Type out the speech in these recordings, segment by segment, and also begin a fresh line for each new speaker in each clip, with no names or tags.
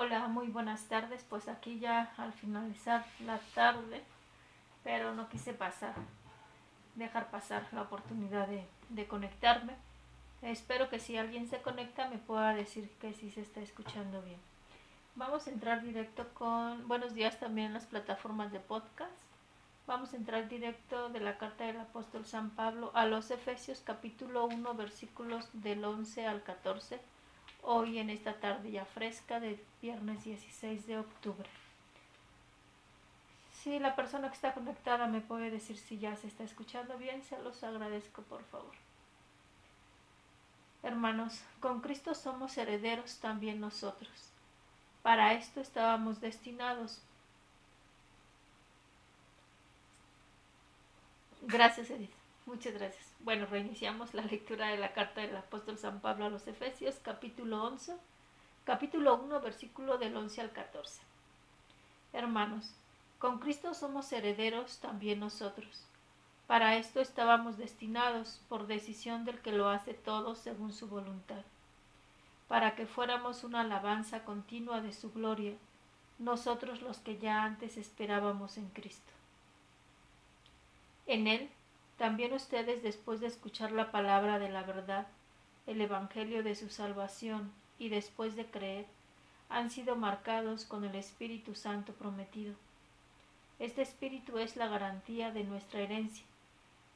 Hola, muy buenas tardes. Pues aquí ya al finalizar la tarde, pero no quise pasar, dejar pasar la oportunidad de, de conectarme. Espero que si alguien se conecta me pueda decir que sí se está escuchando bien. Vamos a entrar directo con buenos días también en las plataformas de podcast. Vamos a entrar directo de la carta del apóstol San Pablo a los Efesios capítulo 1 versículos del 11 al 14 hoy en esta tarde ya fresca de viernes 16 de octubre. Si la persona que está conectada me puede decir si ya se está escuchando bien, se los agradezco por favor. Hermanos, con Cristo somos herederos también nosotros. Para esto estábamos destinados. Gracias, Edith. Muchas gracias. Bueno, reiniciamos la lectura de la carta del apóstol San Pablo a los Efesios, capítulo 11, capítulo 1, versículo del 11 al 14. Hermanos, con Cristo somos herederos también nosotros. Para esto estábamos destinados por decisión del que lo hace todo según su voluntad, para que fuéramos una alabanza continua de su gloria, nosotros los que ya antes esperábamos en Cristo. En Él también ustedes, después de escuchar la palabra de la verdad, el Evangelio de su salvación, y después de creer, han sido marcados con el Espíritu Santo prometido. Este Espíritu es la garantía de nuestra herencia,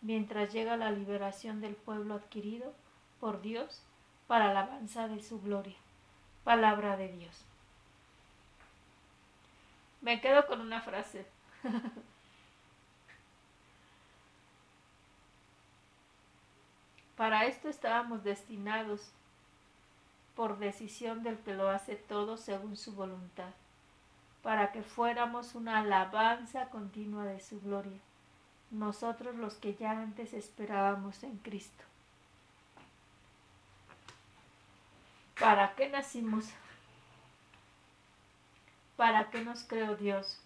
mientras llega la liberación del pueblo adquirido por Dios para la alabanza de su gloria. Palabra de Dios. Me quedo con una frase. Para esto estábamos destinados por decisión del que lo hace todo según su voluntad, para que fuéramos una alabanza continua de su gloria, nosotros los que ya antes esperábamos en Cristo. ¿Para qué nacimos? ¿Para qué nos creó Dios?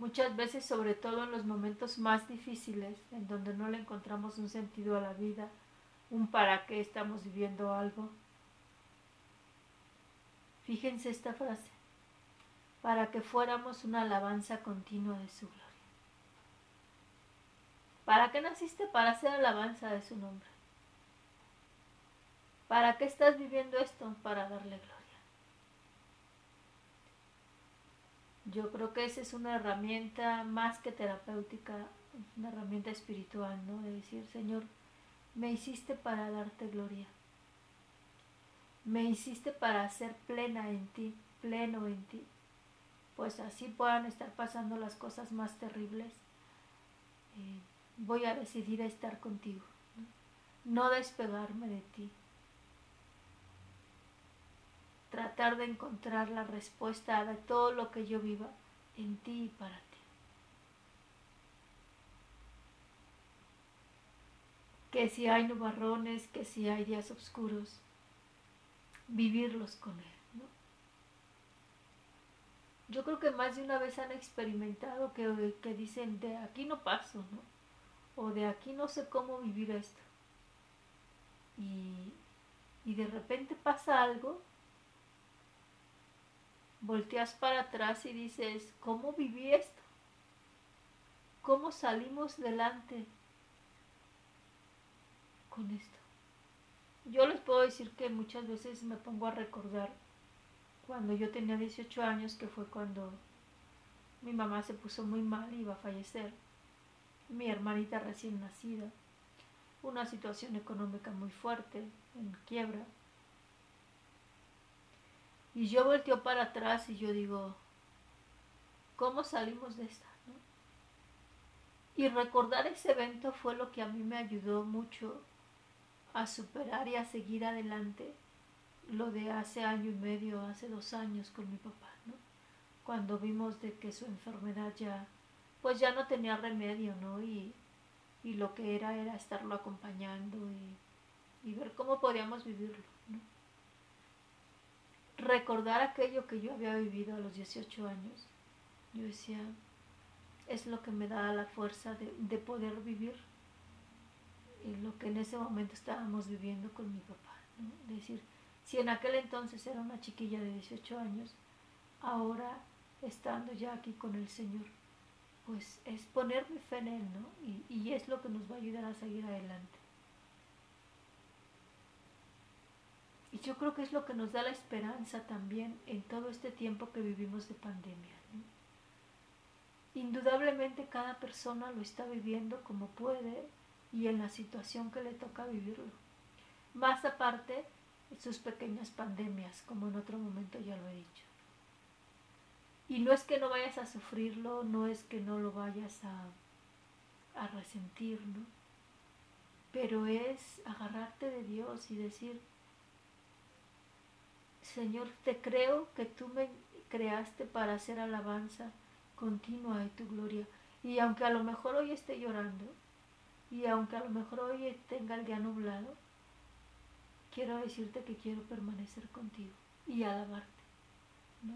Muchas veces, sobre todo en los momentos más difíciles, en donde no le encontramos un sentido a la vida, un para qué estamos viviendo algo. Fíjense esta frase, para que fuéramos una alabanza continua de su gloria. ¿Para qué naciste? Para hacer alabanza de su nombre. ¿Para qué estás viviendo esto? Para darle gloria. Yo creo que esa es una herramienta más que terapéutica, una herramienta espiritual, ¿no? De decir, Señor, me hiciste para darte gloria. Me hiciste para ser plena en ti, pleno en ti. Pues así puedan estar pasando las cosas más terribles. Eh, voy a decidir estar contigo, no despegarme de ti tratar de encontrar la respuesta de todo lo que yo viva en ti y para ti. Que si hay nubarrones, que si hay días oscuros, vivirlos con Él. Yo creo que más de una vez han experimentado que, que dicen, de aquí no paso, ¿no? O de aquí no sé cómo vivir esto. Y, y de repente pasa algo volteas para atrás y dices, ¿cómo viví esto? ¿Cómo salimos delante con esto? Yo les puedo decir que muchas veces me pongo a recordar cuando yo tenía 18 años, que fue cuando mi mamá se puso muy mal y iba a fallecer, mi hermanita recién nacida, una situación económica muy fuerte, en quiebra, y yo volteo para atrás y yo digo, ¿cómo salimos de esta? Y recordar ese evento fue lo que a mí me ayudó mucho a superar y a seguir adelante lo de hace año y medio, hace dos años con mi papá, ¿no? Cuando vimos de que su enfermedad ya, pues ya no tenía remedio, ¿no? Y, y lo que era era estarlo acompañando y, y ver cómo podíamos vivirlo, ¿no? Recordar aquello que yo había vivido a los 18 años. Yo decía, es lo que me da la fuerza de, poder vivir lo que en ese momento estábamos viviendo con mi papá. ¿no? decir, Si en aquel entonces era una chiquilla de 18 años, ahora estando ya aquí con el Señor, pues es poner mi fe en Él, ¿no? Y, y es lo que nos va a ayudar a seguir adelante. Yo creo que es lo que nos da la esperanza también en todo este tiempo que vivimos de pandemia. Indudablemente cada persona lo está viviendo como puede y en la situación que le toca vivirlo. Más aparte, sus pequeñas pandemias, como en otro momento ya lo he dicho. Y no es que no vayas a sufrirlo, no es que no lo vayas a, a resentir, ¿no? Pero es agarrarte de Dios y decir, Señor, te creo que tú me creaste para hacer alabanza continua de tu gloria. Y aunque a lo mejor hoy esté llorando, y aunque a lo mejor hoy tenga el día nublado, quiero decirte que quiero permanecer contigo y alabarte. ¿no?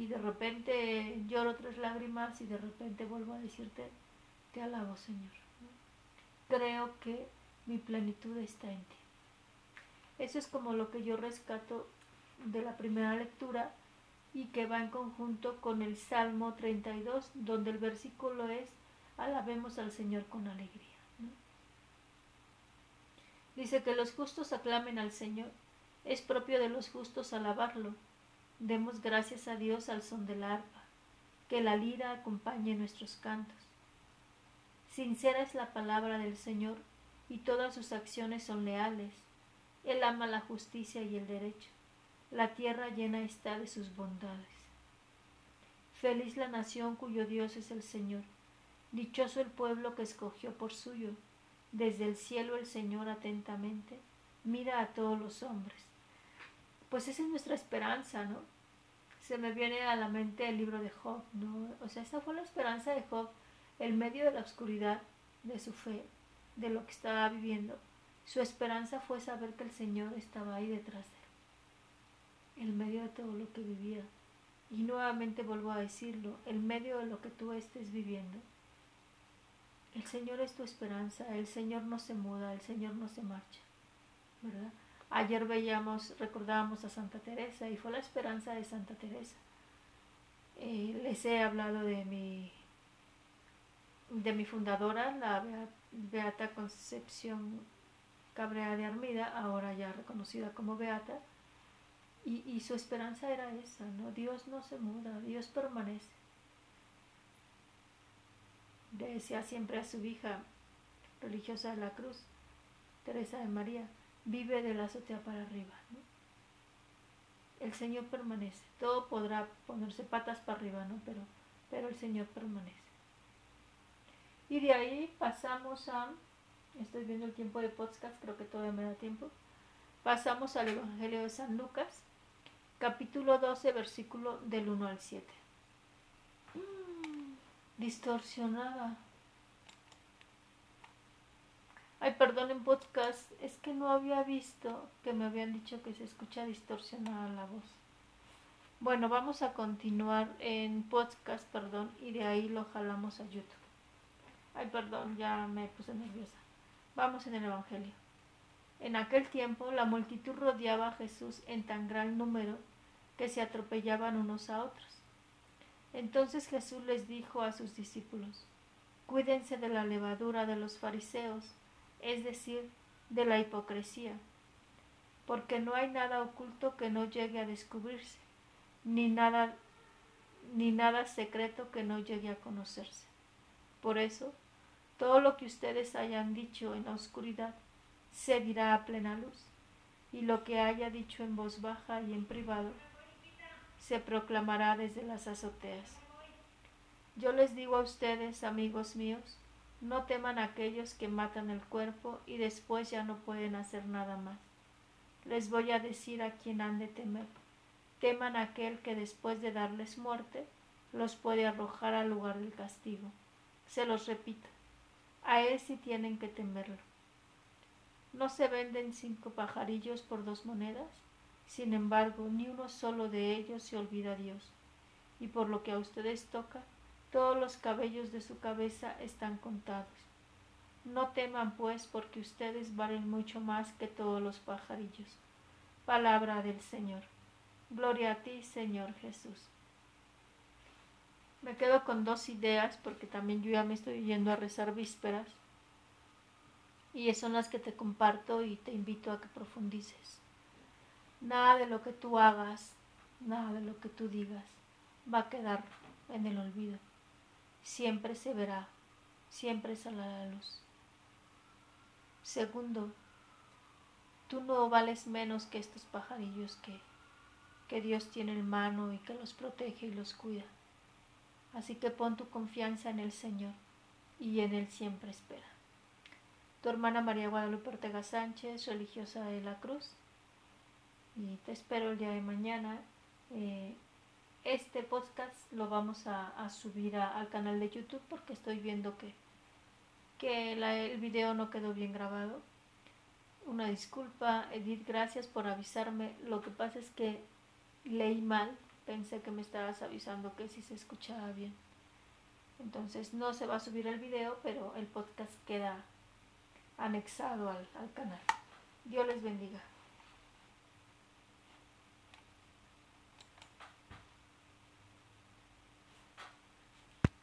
Y de repente lloro tres lágrimas y de repente vuelvo a decirte, te alabo Señor. Creo que mi plenitud está en ti. Eso es como lo que yo rescato de la primera lectura y que va en conjunto con el Salmo 32, donde el versículo es, alabemos al Señor con alegría. Dice que los justos aclamen al Señor, es propio de los justos alabarlo. Demos gracias a Dios al son del arpa, que la lira acompañe nuestros cantos. Sincera es la palabra del Señor, y todas sus acciones son leales. Él ama la justicia y el derecho la tierra llena está de sus bondades. Feliz la nación cuyo Dios es el Señor, dichoso el pueblo que escogió por suyo. Desde el cielo el Señor atentamente mira a todos los hombres. Pues esa es nuestra esperanza, ¿no? Se me viene a la mente el libro de Job, ¿no? O sea, esa fue la esperanza de Job, en medio de la oscuridad de su fe, de lo que estaba viviendo. Su esperanza fue saber que el Señor estaba ahí detrás de en medio de todo lo que vivía. Y nuevamente vuelvo a decirlo, en medio de lo que tú estés viviendo. El Señor es tu esperanza, el Señor no se muda, el Señor no se marcha, ¿verdad? Ayer veíamos, recordábamos a Santa Teresa y fue la esperanza de Santa Teresa. Eh, les he hablado de mi, de mi fundadora, la Beata Concepción Cabrera de Armida, ahora ya reconocida como Beata, y, su esperanza era esa, ¿no? Dios no se muda, Dios permanece. decía siempre a su hija religiosa de la cruz, Teresa de María, vive de la azotea para arriba. El Señor permanece. Todo podrá ponerse patas para arriba, ¿no? Pero, pero el Señor permanece. Y de ahí pasamos a, estoy viendo el tiempo de podcast, creo que todavía me da tiempo. Pasamos al Evangelio de San Lucas, capítulo 12, versículo del 1 al 7. Mm, distorsionada. Ay, perdón en podcast, es que no había visto que me habían dicho que se escucha distorsionada la voz. Bueno, vamos a continuar en podcast, perdón, y de ahí lo jalamos a YouTube. Ay, perdón, ya me puse nerviosa. Vamos en el Evangelio. En aquel tiempo la multitud rodeaba a Jesús en tan gran número que se atropellaban unos a otros. Entonces Jesús les dijo a sus discípulos, Cuídense de la levadura de los fariseos, es decir, de la hipocresía, porque no hay nada oculto que no llegue a descubrirse, ni nada, ni nada secreto que no llegue a conocerse. Por eso, todo lo que ustedes hayan dicho en la oscuridad se dirá a plena luz, y lo que haya dicho en voz baja y en privado se proclamará desde las azoteas. Yo les digo a ustedes, amigos míos, no teman aquellos que matan el cuerpo y después ya no pueden hacer nada más. Les voy a decir a quien han de temer. Teman a aquel que después de darles muerte los puede arrojar al lugar del castigo. Se los repito, a él sí tienen que temerlo. ¿No se venden cinco pajarillos por dos monedas? Sin embargo, ni uno solo de ellos se olvida a Dios. Y por lo que a ustedes toca, todos los cabellos de su cabeza están contados. No teman, pues, porque ustedes valen mucho más que todos los pajarillos. Palabra del Señor. Gloria a ti, Señor Jesús. Me quedo con dos ideas porque también yo ya me estoy yendo a rezar vísperas y son las que te comparto y te invito a que profundices. Nada de lo que tú hagas, nada de lo que tú digas va a quedar en el olvido. Siempre se verá, siempre saldrá la luz. Segundo, tú no vales menos que estos pajarillos que, que Dios tiene en mano y que los protege y los cuida. Así que pon tu confianza en el Señor y en Él siempre espera. Tu hermana María Guadalupe Ortega Sánchez, religiosa de la Cruz. Y te espero el día de mañana. Eh, este podcast lo vamos a, subir al canal de YouTube porque estoy viendo que, que el video no quedó bien grabado. Una disculpa, Edith, gracias por avisarme. Lo que pasa es que leí mal, pensé que me estabas avisando que sí se escuchaba bien. Entonces no se va a subir el video, pero el podcast queda anexado al, al canal. Dios les bendiga.